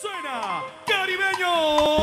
Suena Caribeños.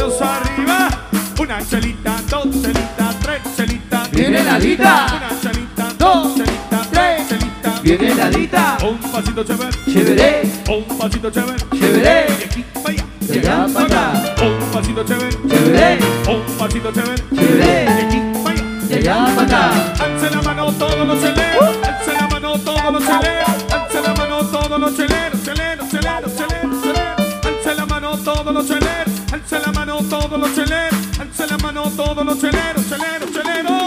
manos arriba. Una chelita, dos chelitas, tres chelitas. Viene la lita. Una chelita, dos chelitas, tres chelitas. Viene la lita. Un pasito chévere. Chévere. Un pasito chévere. Chévere. Y aquí para allá. Llegamos acá. Un pasito chévere. Chévere. Un pasito chévere. Chévere. Y aquí para allá. Llegamos acá. Alce la mano todos los cheleros. Alce la mano todos los cheleros. Alce la mano todos los cheleros. Cheleros, cheleros, cheleros, cheleros. Alce la mano todos los cheleros. Alza la mano todos los cheleros, alza la mano todos los cheleros, cheleros, cheleros.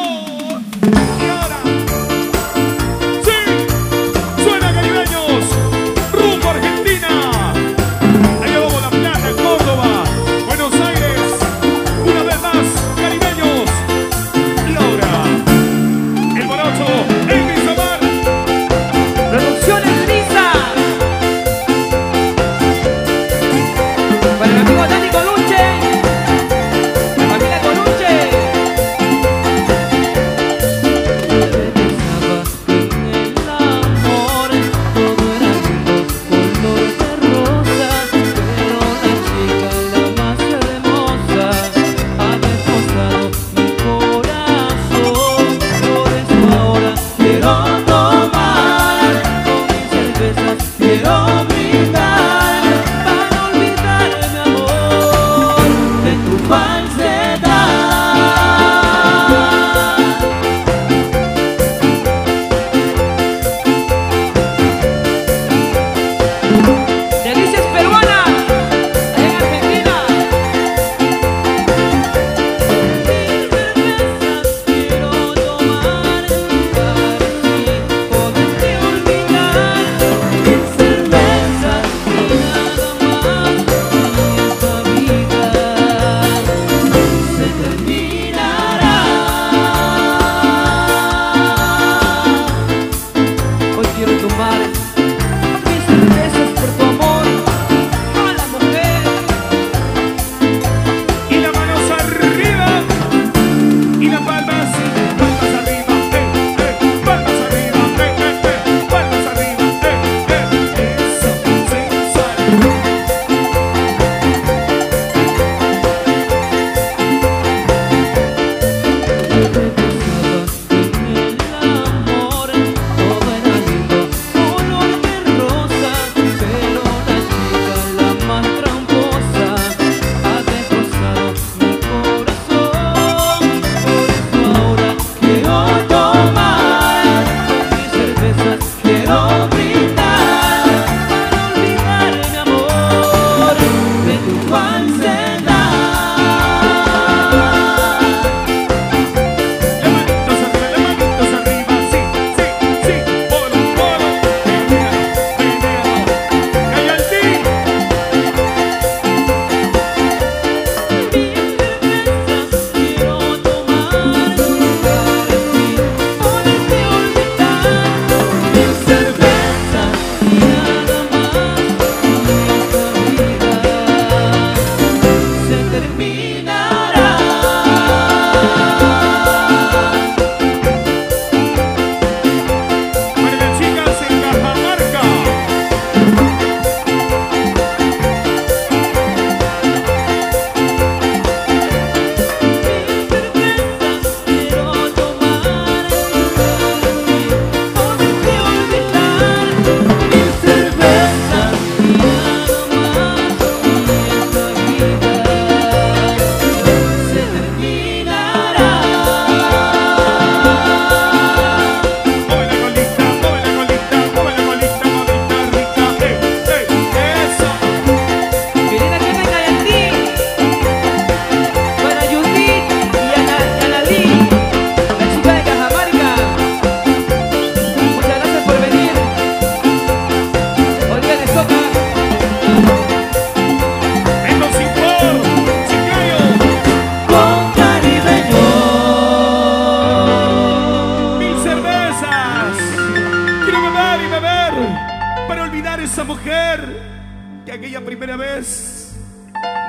primera vez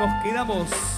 nos quedamos.